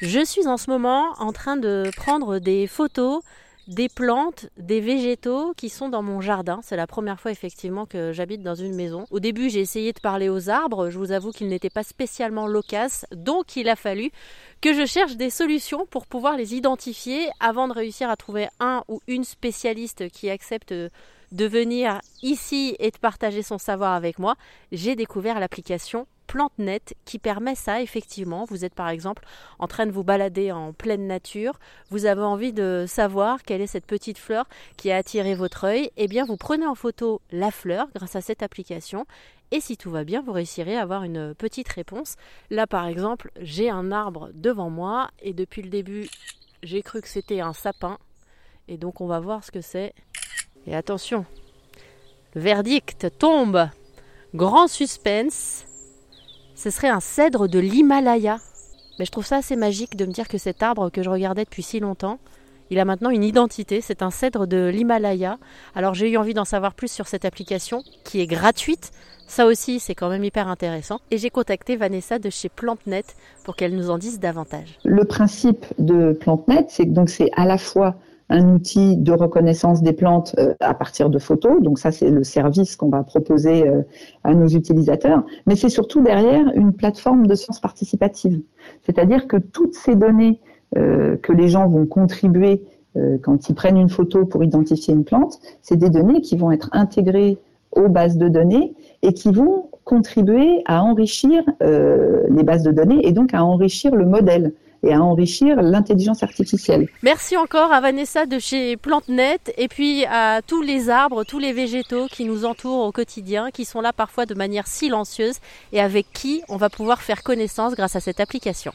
Je suis en ce moment en train de prendre des photos des plantes, des végétaux qui sont dans mon jardin. C'est la première fois effectivement que j'habite dans une maison. Au début, j'ai essayé de parler aux arbres. Je vous avoue qu'ils n'étaient pas spécialement loquaces, donc il a fallu que je cherche des solutions pour pouvoir les identifier avant de réussir à trouver un ou une spécialiste qui accepte de venir ici et de partager son savoir avec moi. J'ai découvert l'application PlanteNet qui permet ça effectivement. Vous êtes par exemple en train de vous balader en pleine nature, vous avez envie de savoir quelle est cette petite fleur qui a attiré votre œil, eh bien vous prenez en photo la fleur grâce à cette application et si tout va bien, vous réussirez à avoir une petite réponse. Là par exemple, j'ai un arbre devant moi et depuis le début, j'ai cru que c'était un sapin et donc on va voir ce que c'est. Et attention, verdict tombe. Grand suspense ce serait un cèdre de l'Himalaya. Mais je trouve ça assez magique de me dire que cet arbre que je regardais depuis si longtemps, il a maintenant une identité, c'est un cèdre de l'Himalaya. Alors j'ai eu envie d'en savoir plus sur cette application qui est gratuite. Ça aussi, c'est quand même hyper intéressant. Et j'ai contacté Vanessa de chez PlanteNet pour qu'elle nous en dise davantage. Le principe de PlanteNet, c'est que donc c'est à la fois un outil de reconnaissance des plantes euh, à partir de photos. Donc ça, c'est le service qu'on va proposer euh, à nos utilisateurs. Mais c'est surtout derrière une plateforme de sciences participative. C'est-à-dire que toutes ces données euh, que les gens vont contribuer quand ils prennent une photo pour identifier une plante, c'est des données qui vont être intégrées aux bases de données et qui vont contribuer à enrichir les bases de données et donc à enrichir le modèle et à enrichir l'intelligence artificielle. Merci encore à Vanessa de chez PlanteNet et puis à tous les arbres, tous les végétaux qui nous entourent au quotidien, qui sont là parfois de manière silencieuse et avec qui on va pouvoir faire connaissance grâce à cette application.